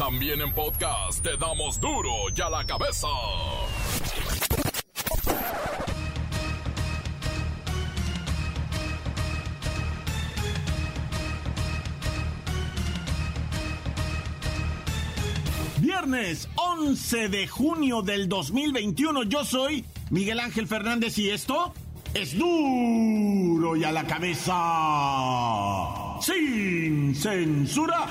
También en podcast te damos duro y a la cabeza. Viernes 11 de junio del 2021. Yo soy Miguel Ángel Fernández y esto es duro y a la cabeza. Sin censura.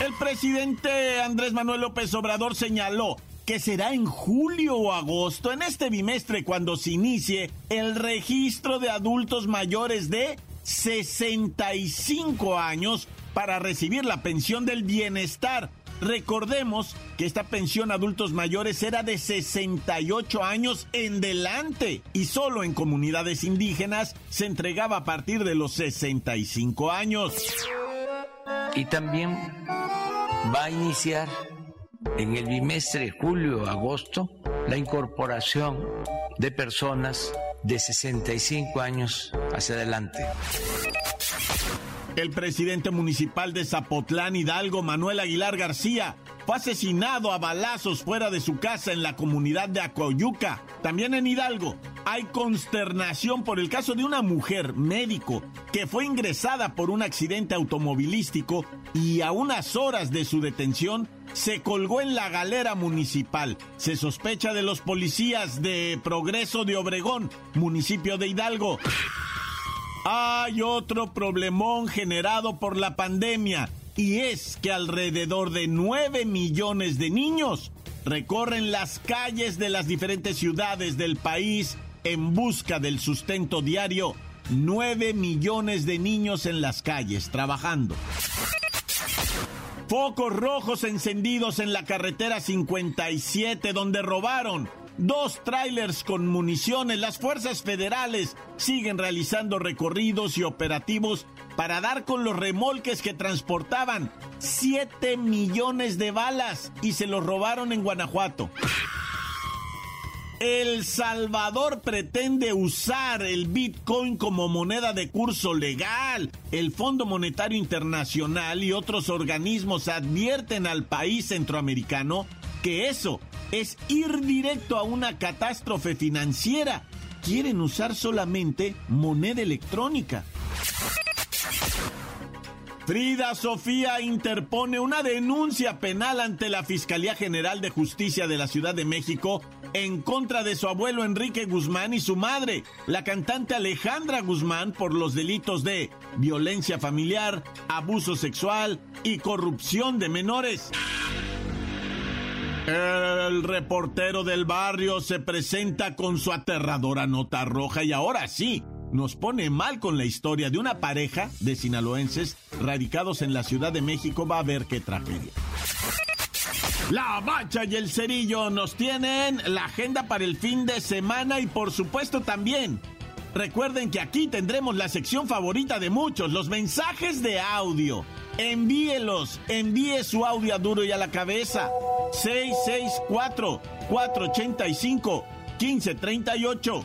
El presidente Andrés Manuel López Obrador señaló que será en julio o agosto, en este bimestre, cuando se inicie el registro de adultos mayores de 65 años para recibir la pensión del bienestar Recordemos que esta pensión adultos mayores era de 68 años en delante y solo en comunidades indígenas se entregaba a partir de los 65 años. Y también va a iniciar en el bimestre julio-agosto la incorporación de personas de 65 años hacia adelante. El presidente municipal de Zapotlán, Hidalgo, Manuel Aguilar García, fue asesinado a balazos fuera de su casa en la comunidad de Acoyuca. También en Hidalgo hay consternación por el caso de una mujer médico que fue ingresada por un accidente automovilístico y a unas horas de su detención se colgó en la galera municipal. Se sospecha de los policías de Progreso de Obregón, municipio de Hidalgo. Hay otro problemón generado por la pandemia y es que alrededor de 9 millones de niños recorren las calles de las diferentes ciudades del país en busca del sustento diario. 9 millones de niños en las calles trabajando. Focos rojos encendidos en la carretera 57 donde robaron dos trailers con municiones. Las fuerzas federales siguen realizando recorridos y operativos para dar con los remolques que transportaban 7 millones de balas y se los robaron en Guanajuato. El Salvador pretende usar el Bitcoin como moneda de curso legal. El Fondo Monetario Internacional y otros organismos advierten al país centroamericano que eso es ir directo a una catástrofe financiera. Quieren usar solamente moneda electrónica. Frida Sofía interpone una denuncia penal ante la Fiscalía General de Justicia de la Ciudad de México en contra de su abuelo Enrique Guzmán y su madre, la cantante Alejandra Guzmán, por los delitos de violencia familiar, abuso sexual y corrupción de menores. El reportero del barrio se presenta con su aterradora nota roja y ahora sí, nos pone mal con la historia de una pareja de sinaloenses radicados en la Ciudad de México. Va a ver qué tragedia. La Bacha y el Cerillo nos tienen la agenda para el fin de semana y por supuesto también. Recuerden que aquí tendremos la sección favorita de muchos, los mensajes de audio. Envíelos, envíe su audio a duro y a la cabeza. 664-485-1538.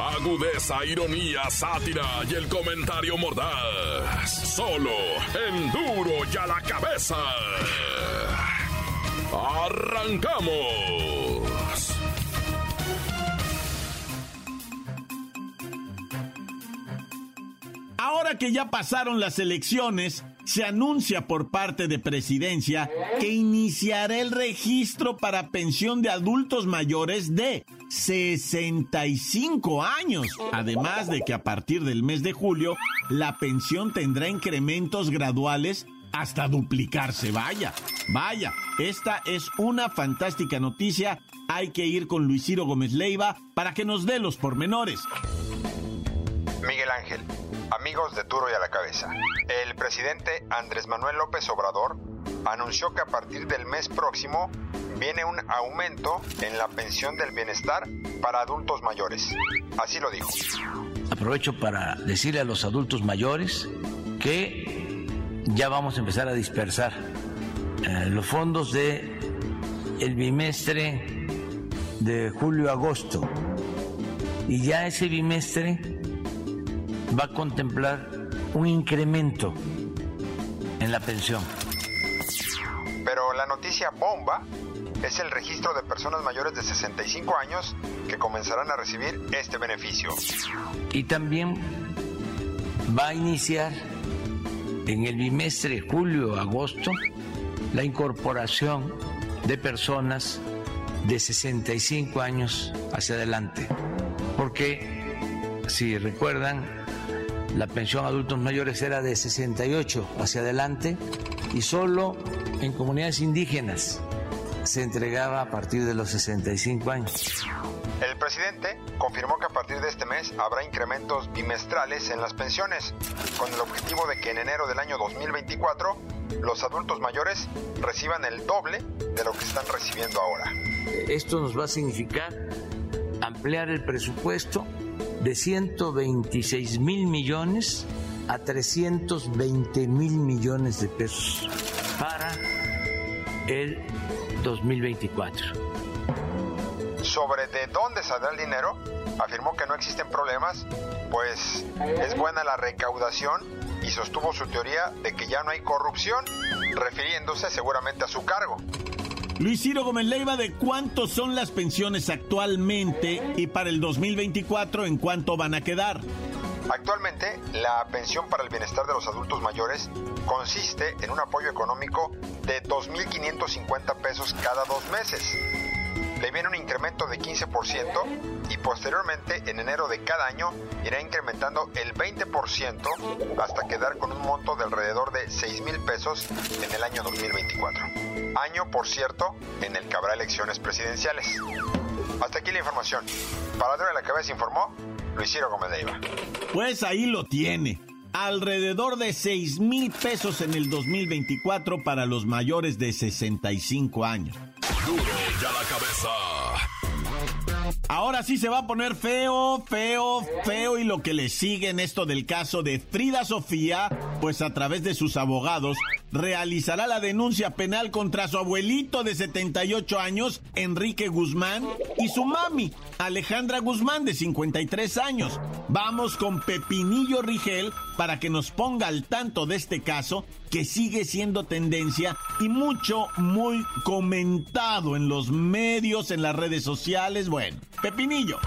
Agudeza, ironía, sátira y el comentario mordaz. Solo en duro y a la cabeza. ¡Arrancamos! Ahora que ya pasaron las elecciones, se anuncia por parte de presidencia que iniciará el registro para pensión de adultos mayores de 65 años. Además de que a partir del mes de julio, la pensión tendrá incrementos graduales hasta duplicarse. Vaya, vaya, esta es una fantástica noticia. Hay que ir con Luis Ciro Gómez Leiva para que nos dé los pormenores. Miguel Ángel amigos de Duro y a la Cabeza. El presidente Andrés Manuel López Obrador anunció que a partir del mes próximo viene un aumento en la pensión del bienestar para adultos mayores. Así lo dijo. Aprovecho para decirle a los adultos mayores que ya vamos a empezar a dispersar eh, los fondos de el bimestre de julio-agosto y ya ese bimestre va a contemplar un incremento en la pensión. La noticia bomba es el registro de personas mayores de 65 años que comenzarán a recibir este beneficio. Y también va a iniciar en el bimestre julio-agosto la incorporación de personas de 65 años hacia adelante. Porque, si recuerdan, la pensión a adultos mayores era de 68 hacia adelante y solo en comunidades indígenas se entregaba a partir de los 65 años. El presidente confirmó que a partir de este mes habrá incrementos bimestrales en las pensiones, con el objetivo de que en enero del año 2024 los adultos mayores reciban el doble de lo que están recibiendo ahora. Esto nos va a significar ampliar el presupuesto de 126 mil millones a 320 mil millones de pesos para el 2024. Sobre de dónde saldrá el dinero, afirmó que no existen problemas, pues es buena la recaudación y sostuvo su teoría de que ya no hay corrupción, refiriéndose seguramente a su cargo. Luis Ciro Gómez Leiva, ¿de cuántos son las pensiones actualmente y para el 2024 en cuánto van a quedar? Actualmente, la pensión para el bienestar de los adultos mayores consiste en un apoyo económico de 2.550 pesos cada dos meses. Le viene un incremento de 15% y posteriormente en enero de cada año irá incrementando el 20% hasta quedar con un monto de alrededor de 6 mil pesos en el año 2024. Año, por cierto, en el que habrá elecciones presidenciales. Hasta aquí la información. Para darle la cabeza informó Pues ahí lo tiene. Alrededor de 6 mil pesos en el 2024 para los mayores de 65 años. Duro ya la cabeza. Ahora sí se va a poner feo, feo, feo y lo que le sigue en esto del caso de Frida Sofía, pues a través de sus abogados realizará la denuncia penal contra su abuelito de 78 años, Enrique Guzmán, y su mami, Alejandra Guzmán, de 53 años. Vamos con Pepinillo Rigel para que nos ponga al tanto de este caso que sigue siendo tendencia y mucho, muy comentado en los medios, en las redes sociales. Bueno, Pepinillo.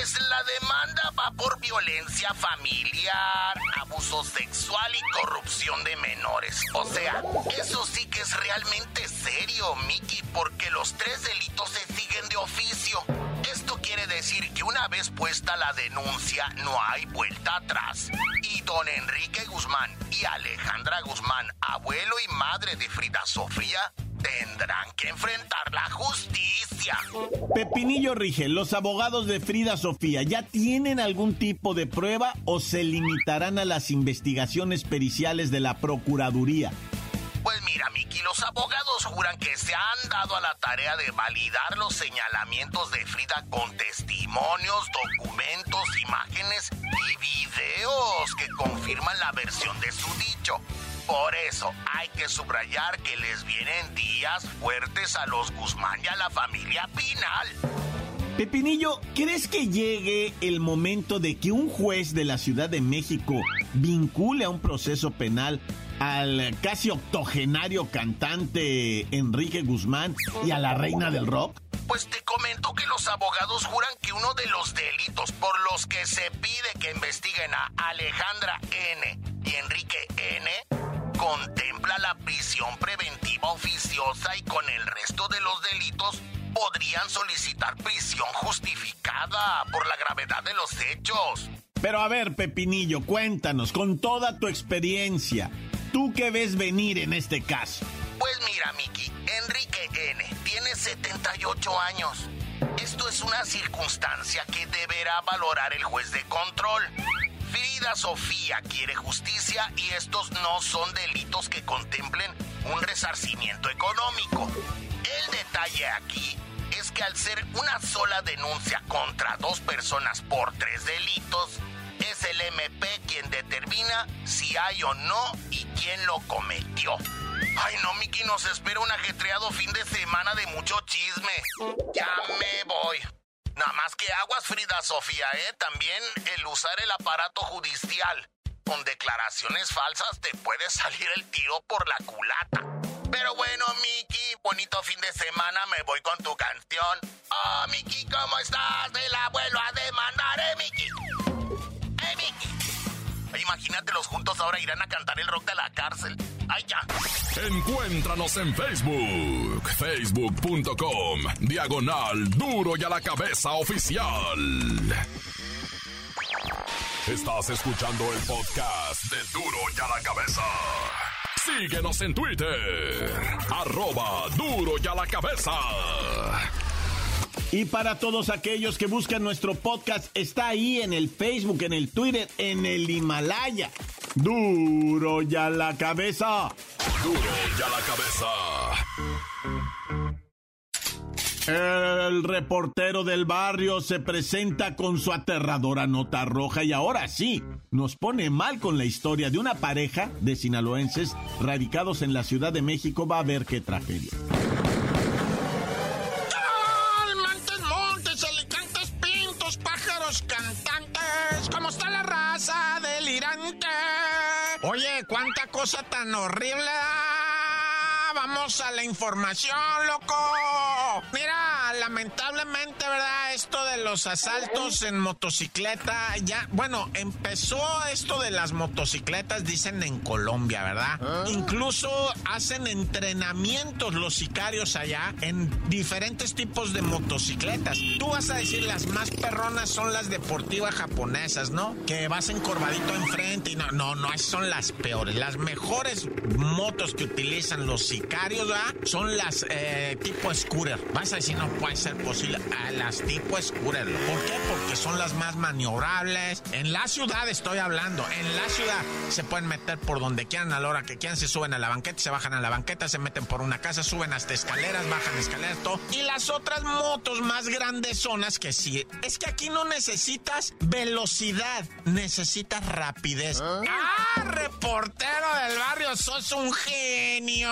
La demanda va por violencia familiar, abuso sexual y corrupción de menores. O sea, eso sí que es realmente serio, Miki, porque los tres delitos se siguen de oficio. Esto quiere decir que una vez puesta la denuncia no hay vuelta atrás. Y don Enrique Guzmán y Alejandra Guzmán, abuelo y madre de Frida Sofía, tendrán que enfrentar la justicia. Pepinillo Rigel, los abogados de Frida Sofía, ¿ya tienen algún tipo de prueba o se limitarán a las investigaciones periciales de la Procuraduría? Pues mira, Miki, los abogados juran que se han dado a la tarea de validar los señalamientos de Frida con testimonios, documentos, imágenes y videos que confirman la versión de su dicho. Por eso hay que subrayar que les vienen días fuertes a los Guzmán y a la familia Pinal. Pepinillo, ¿crees que llegue el momento de que un juez de la Ciudad de México vincule a un proceso penal al casi octogenario cantante Enrique Guzmán y a la reina del rock? Pues te comento que los abogados juran que uno de los delitos por los que se pide que investiguen a Alejandra N y Enrique N contempla la prisión preventiva oficiosa y con el resto de los delitos podrían solicitar prisión justificada por la gravedad de los hechos. Pero a ver, Pepinillo, cuéntanos, con toda tu experiencia, ¿tú qué ves venir en este caso? Pues mira, Miki, Enrique N. tiene 78 años. Esto es una circunstancia que deberá valorar el juez de control. Frida Sofía quiere justicia y estos no son delitos que contemplen un resarcimiento económico. El detalle aquí es que al ser una sola denuncia contra dos personas por tres delitos, es el MP quien determina si hay o no y quién lo cometió. Ay, no, Miki, nos espera un ajetreado fin de semana de mucho chisme. Ya me voy. Nada más que aguas, Frida Sofía, ¿eh? También el usar el aparato judicial con declaraciones falsas te puede salir el tiro por la culata. Pero bueno, Miki, bonito fin de semana, me voy con tu canción. Oh, Miki, ¿cómo estás? El abuelo a demandar, ¿eh, Miki? ¿Eh, Miki? Juntos ahora irán a cantar el rock de la cárcel. Encuéntranos en Facebook, facebook.com, diagonal duro y a la cabeza oficial. Estás escuchando el podcast de duro y a la cabeza. Síguenos en Twitter, arroba duro y a la cabeza. Y para todos aquellos que buscan nuestro podcast, está ahí en el Facebook, en el Twitter, en el Himalaya. Duro y a la cabeza. Duro y a la cabeza. El reportero del barrio se presenta con su aterradora nota roja y ahora sí, nos pone mal con la historia de una pareja de sinaloenses radicados en la Ciudad de México. Va a ver qué tragedia. Cosa tan horrible. Vamos a la información, loco. Mira, lamentablemente, ¿verdad? Esto de los asaltos en motocicleta, ya, bueno, empezó esto de las motocicletas, dicen en Colombia, ¿verdad? Incluso hacen entrenamientos los sicarios allá en diferentes tipos de motocicletas. Tú vas a decir las más perronas son las deportivas japonesas, ¿no? Que vas encorvadito enfrente y no, no, no, son las peores. Las mejores motos que utilizan los sicarios, ¿verdad? Son las eh, tipo scooter. Vas a decir, no puede ser posible. A las tipo scooter. ¿Por qué? Porque son las más maniobrables. En la ciudad estoy hablando. En la ciudad se pueden meter por donde quieran a la hora que quieran. Se suben a la banqueta, se bajan a la banqueta, se meten por una casa, suben hasta escaleras, bajan escaleras, todo. Y las otras motos más grandes zonas que sí. Es que aquí no necesitas velocidad, necesitas rapidez. ¡Ah, reportero del barrio! ¡Sos un genio!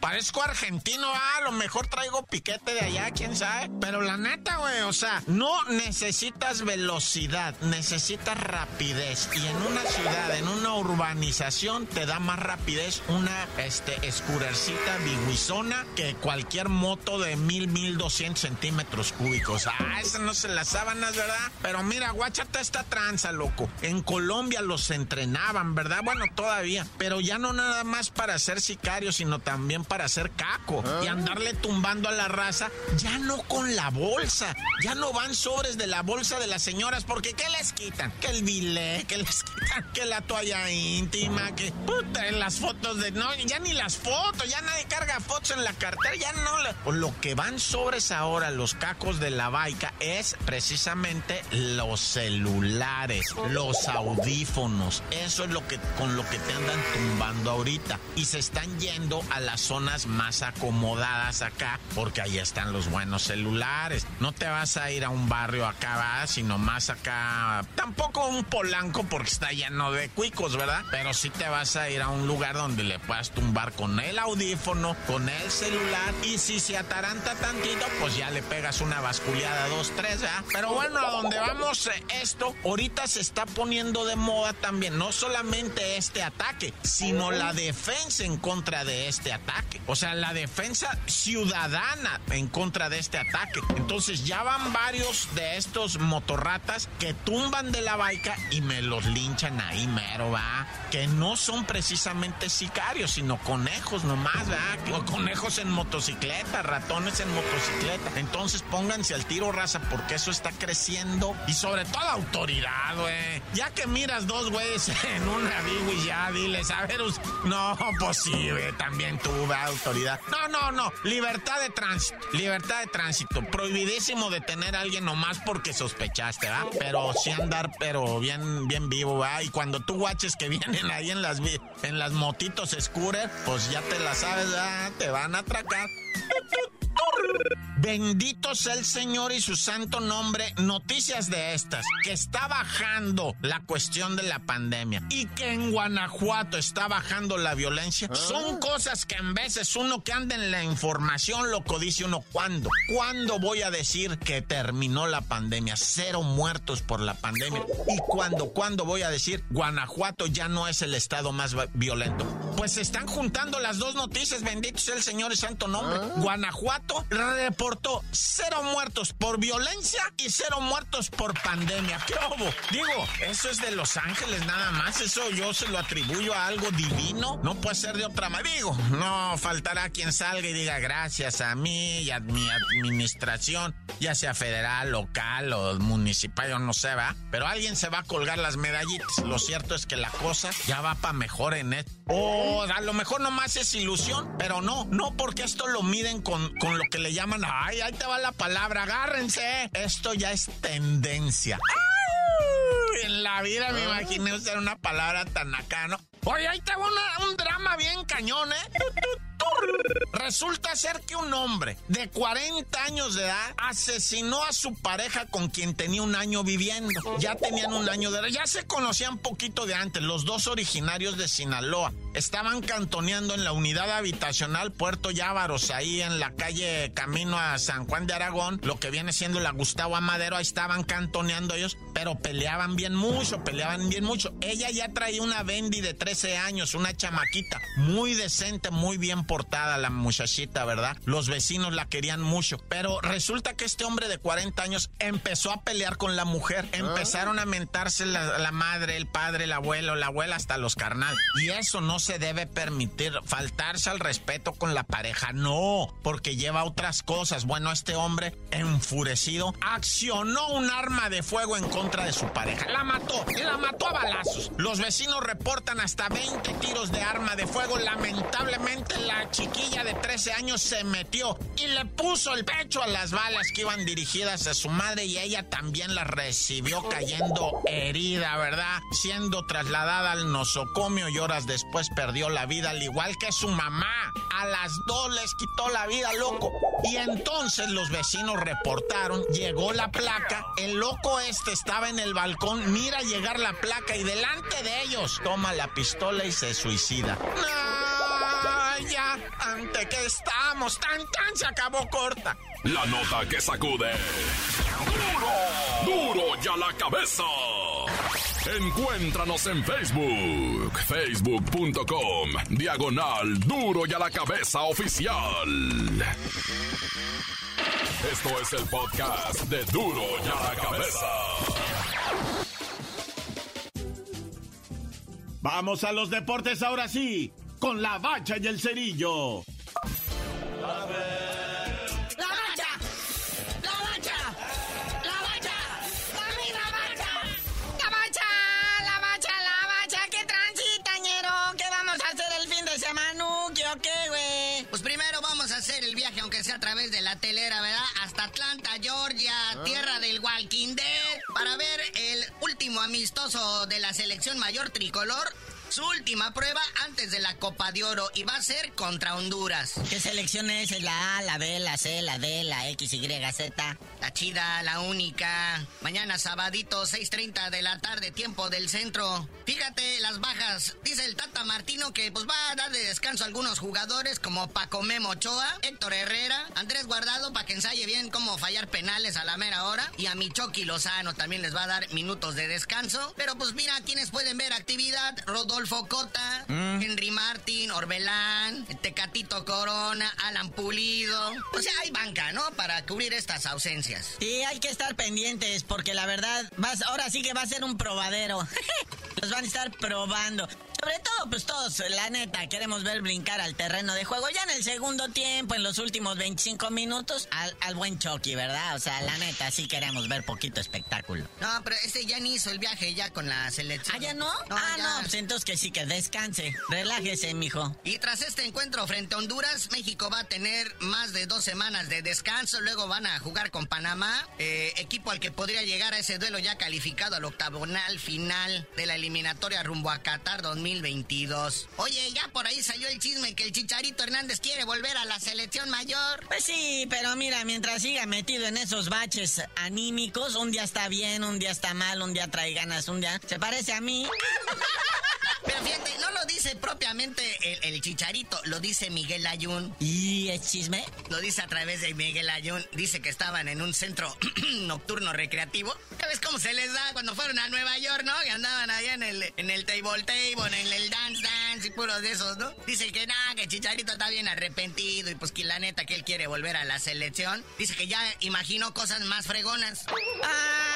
Parezco argentino, ah, a lo mejor traigo piquete de allá, quién sabe. Pero la neta, güey, o sea, no necesitas velocidad, necesitas rapidez. Y en una ciudad, en una urbanización, te da más rapidez una este, escurercita biguizona que cualquier moto de mil, mil doscientos centímetros cúbicos. Ah, esas no se las sábanas, ¿verdad? Pero mira, guáchate esta tranza, loco. En Colombia los entrenaban, ¿verdad? Bueno, todavía. Pero ya no nada más para ser sicarios, sino también para hacer caco y andarle tumbando a la raza, ya no con la bolsa, ya no van sobres de la bolsa de las señoras, porque ¿qué les quitan? Que el bilé, que les quitan, que la toalla íntima, que puta, las fotos de no, ya ni las fotos, ya nadie carga fotos en la cartera, ya no. Lo que van sobres ahora los cacos de la baica es precisamente los celulares, los audífonos, eso es lo que con lo que te andan tumbando ahorita y se están yendo a las zonas más acomodadas acá, porque ahí están los buenos celulares. No te vas a ir a un barrio acá, ¿verdad? sino más acá. Tampoco un polanco porque está lleno de cuicos, ¿verdad? Pero sí te vas a ir a un lugar donde le puedas tumbar con el audífono, con el celular. Y si se ataranta tantito, pues ya le pegas una basculeada, dos, tres, ¿verdad? Pero bueno, a donde vamos eh, esto, ahorita se está poniendo de moda también, no solamente este ataque, sino la defensa en contra de este ataque. O sea, la defensa ciudadana en contra de este ataque. Entonces ya van varios de estos motorratas que tumban de la baica y me los linchan ahí mero, va. Que no son precisamente sicarios, sino conejos nomás, va. Conejos en motocicleta, ratones en motocicleta. Entonces pónganse al tiro, raza, porque eso está creciendo. Y sobre todo autoridad, güey. Ya que miras dos güeyes en una y ya diles, a ver, no, pues sí, también tuve autoridad. No, no, no, libertad de tránsito, libertad de tránsito. Prohibidísimo detener a alguien nomás porque sospechaste, ¿va? Pero sí andar, pero bien, bien vivo, ¿va? Y cuando tú guaches que vienen ahí en las, en las motitos scooter, pues ya te la sabes, ¿va? Te van a atracar. Bendito sea el Señor y su santo nombre. Noticias de estas, que está bajando la cuestión de la pandemia y que en Guanajuato está bajando la violencia, son cosas que en veces uno que anda en la información loco dice uno, ¿cuándo? ¿Cuándo voy a decir que terminó la pandemia? Cero muertos por la pandemia. ¿Y cuándo? ¿Cuándo voy a decir Guanajuato ya no es el estado más violento? Pues se están juntando las dos noticias, bendito sea el Señor y santo nombre. Guanajuato reportó cero muertos por violencia y cero muertos por pandemia. ¿Qué hubo? Digo, eso es de Los Ángeles nada más. Eso yo se lo atribuyo a algo divino. No puede ser de otra manera. Digo, no faltará quien salga y diga gracias a mí y a mi administración, ya sea federal, local o municipal, yo no sé, va. Pero alguien se va a colgar las medallitas. Lo cierto es que la cosa ya va para mejor en esto. O a lo mejor nomás es ilusión, pero no, no porque esto lo miden con, con lo que le llaman, ay, ahí te va la palabra, agárrense. Esto ya es tendencia. En la vida me imaginé usar una palabra tan acá, ¿no? Oye, ahí te va un drama bien cañón, ¿eh? Resulta ser que un hombre de 40 años de edad asesinó a su pareja con quien tenía un año viviendo. Ya tenían un año de edad, ya se conocían poquito de antes, los dos originarios de Sinaloa. Estaban cantoneando en la unidad habitacional Puerto Llávaros, ahí en la calle Camino a San Juan de Aragón, lo que viene siendo la Gustavo Amadero, ahí estaban cantoneando ellos, pero peleaban bien mucho, peleaban bien mucho. Ella ya traía una Bendy de 13 años, una chamaquita, muy decente, muy bien portada la muchachita, ¿verdad? Los vecinos la querían mucho, pero resulta que este hombre de 40 años empezó a pelear con la mujer, ah. empezaron a mentarse la, madre, el padre, el abuelo, la abuela, hasta los carnal. Y eso no se debe permitir, faltarse al respeto con la pareja, no, porque lleva otras cosas. Bueno, este hombre, enfurecido, accionó un arma de fuego en contra de su pareja. La mató, la mató a balazos. Los vecinos reportan hasta 20 tiros de arma de fuego. Lamentablemente la chiquilla de 13 años se metió y le puso el pecho a las balas que iban dirigidas a su madre y ella también la recibió cayendo herida, ¿verdad? Siendo trasladada al nosocomio y horas después perdió la vida, al igual que su mamá. A las dos les quitó la vida, loco. Y entonces los vecinos reportaron, llegó la placa, el loco este estaba en el balcón, mira llegar la placa y delante de ellos toma la pistola y se suicida. ¡No! Ya, ante que estamos, tan tan se acabó corta. La nota que sacude. ¡Duro! ¡Duro ya la cabeza! Encuéntranos en Facebook, facebook.com, diagonal Duro y a la cabeza oficial. Esto es el podcast de Duro y a la cabeza. Vamos a los deportes ahora sí con la bacha y el cerillo. La bacha, la bacha, la bacha, la bacha, la bacha, la bacha, la bacha, la bacha, qué transitañero, ¿qué vamos a hacer el fin de semana? ¿Qué qué, güey? Pues primero vamos a hacer el viaje, aunque sea a través de la telera, ¿verdad? Hasta Atlanta, Georgia, ah. tierra del Walking Dead, para ver el último amistoso de la selección mayor tricolor su última prueba antes de la Copa de Oro y va a ser contra Honduras. ¿Qué selección es? ¿La A, la B, la C, la D, la X, Y, Z? La chida, la única. Mañana sabadito, 6.30 de la tarde, tiempo del centro. Fíjate las bajas. Dice el Tata Martino que pues va a dar de descanso a algunos jugadores como Paco Memo Ochoa, Héctor Herrera, Andrés Guardado para que ensaye bien cómo fallar penales a la mera hora. Y a mi Chucky Lozano también les va a dar minutos de descanso. Pero pues mira, quienes pueden ver actividad, Rodolfo Cota, mm. Henry Martin, Orbelán, Tecatito Corona, Alan Pulido. O sea, hay banca, ¿no? Para cubrir estas ausencias. Sí, hay que estar pendientes porque la verdad, vas, ahora sí que va a ser un probadero. Los van a estar probando. Sobre todo, pues todos, la neta, queremos ver brincar al terreno de juego. Ya en el segundo tiempo, en los últimos 25 minutos, al, buen Chucky, ¿verdad? O sea, la neta, sí queremos ver poquito espectáculo. No, pero este ya ni hizo el viaje ya con la selección. ¿Ah, ya no? ah, no, pues entonces que sí, que descanse. Relájese, mijo. Y tras este encuentro frente a Honduras, México va a tener más de dos semanas de descanso. Luego van a jugar con Panamá, eh, equipo al que podría llegar a ese duelo ya calificado al octagonal final de la eliminatoria rumbo a Qatar 2000 2022. Oye, ya por ahí salió el chisme que el Chicharito Hernández quiere volver a la selección mayor. Pues sí, pero mira, mientras siga metido en esos baches anímicos, un día está bien, un día está mal, un día trae ganas, un día se parece a mí. Pero fíjate, no lo dice propiamente el, chicharito, lo dice Miguel Ayun. ¿Y es chisme? Lo dice a través de Miguel Ayun. Dice que estaban en un centro nocturno recreativo. ¿Sabes cómo se les da cuando fueron a Nueva York, no? Que andaban allá en el, en el table table, en el dance dance y puros de esos, ¿no? Dice que nada, que Chicharito está bien arrepentido y pues que la neta que él quiere volver a la selección. Dice que ya imaginó cosas más fregonas. Ay,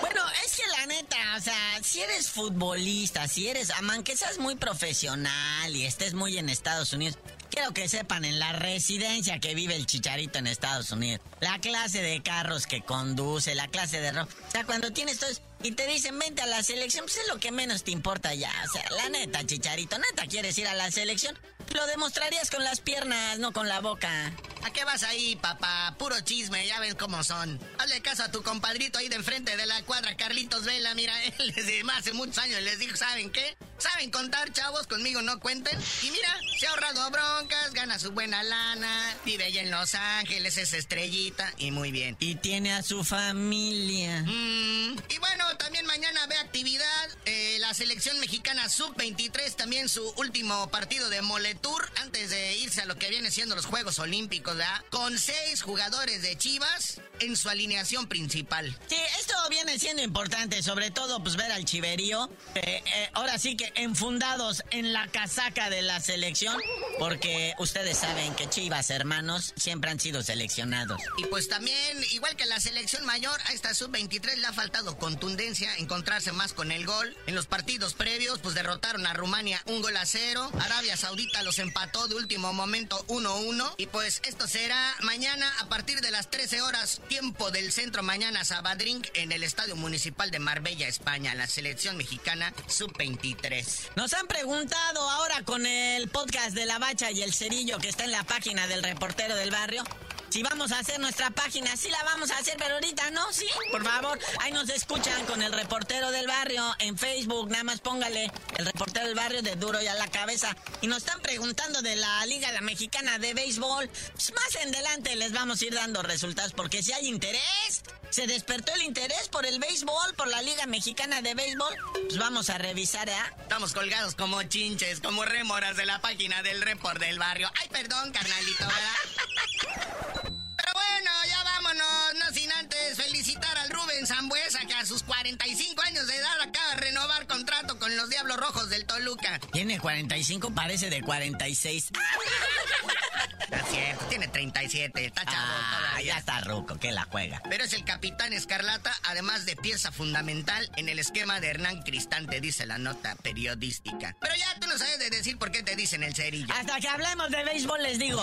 Bueno, es que la neta, o sea, si eres futbolista, si eres amán, que seas muy profesional y estés muy en Estados Unidos. Quiero que sepan en la residencia que vive el chicharito en Estados Unidos. La clase de carros que conduce, la clase de ropa. O sea, cuando tienes todo y te dicen vente a la selección, pues es lo que menos te importa ya. O sea, la neta, chicharito, neta quieres ir a la selección. Lo demostrarías con las piernas, no con la boca. ¿A qué vas ahí, papá? Puro chisme, ya ves cómo son. Hazle caso a tu compadrito ahí de enfrente de la cuadra, Carlitos Vela. Mira, él desde hace muchos años les dijo, ¿saben qué? ¿Saben contar, chavos? Conmigo no cuenten. Y mira, se ha ahorrado broncas, gana su buena lana, vive allá en Los Ángeles, es estrellita y muy bien. Y tiene a su familia. Mm, y bueno, también mañana ve actividad. Eh, la selección mexicana sub-23, también su último partido de Moletour antes de irse a lo que viene siendo los Juegos Olímpicos, ¿verdad? Con seis jugadores de Chivas en su alineación principal. Sí, esto viene siendo importante, sobre todo pues ver al Chiverío. Eh, eh, ahora sí que enfundados en la casaca de la selección, porque ustedes saben que Chivas, hermanos, siempre han sido seleccionados. Y pues también, igual que la selección mayor, a esta sub-23 le ha faltado contundencia, encontrarse más con el gol. En los partidos previos, pues derrotaron a Rumania un gol a cero. Arabia Saudita los empató de último momento 1-1. Y pues esto será mañana a partir de las 13 horas tiempo del centro mañana Sabadrink en el Estadio Municipal de Marbella, España, la selección mexicana sub-23. Nos han preguntado ahora con el podcast de La Bacha y el Cerillo que está en la página del reportero del barrio. Si vamos a hacer nuestra página, sí la vamos a hacer, pero ahorita no, sí. Por favor, ahí nos escuchan con el reportero del barrio en Facebook. Nada más póngale el reportero del barrio de duro y a la cabeza. Y nos están preguntando de la Liga Mexicana de Béisbol. Pues más en adelante les vamos a ir dando resultados porque si hay interés, se despertó el interés por el béisbol, por la Liga Mexicana de Béisbol. Pues vamos a revisar, ¿eh? Estamos colgados como chinches, como remoras de la página del report del barrio. Ay, perdón, carnalito, ¿verdad? Rubén Zambuesa que a sus 45 años de edad acaba de renovar contrato con los Diablos Rojos del Toluca. Tiene 45, parece de 46. Es cierto, tiene 37, está chavo ah, Ya está ruco, que la juega. Pero es el capitán Escarlata, además de pieza fundamental en el esquema de Hernán Cristante, dice la nota periodística. Pero ya tú no sabes de decir por qué te dicen el cerillo. Hasta que hablemos de béisbol les digo.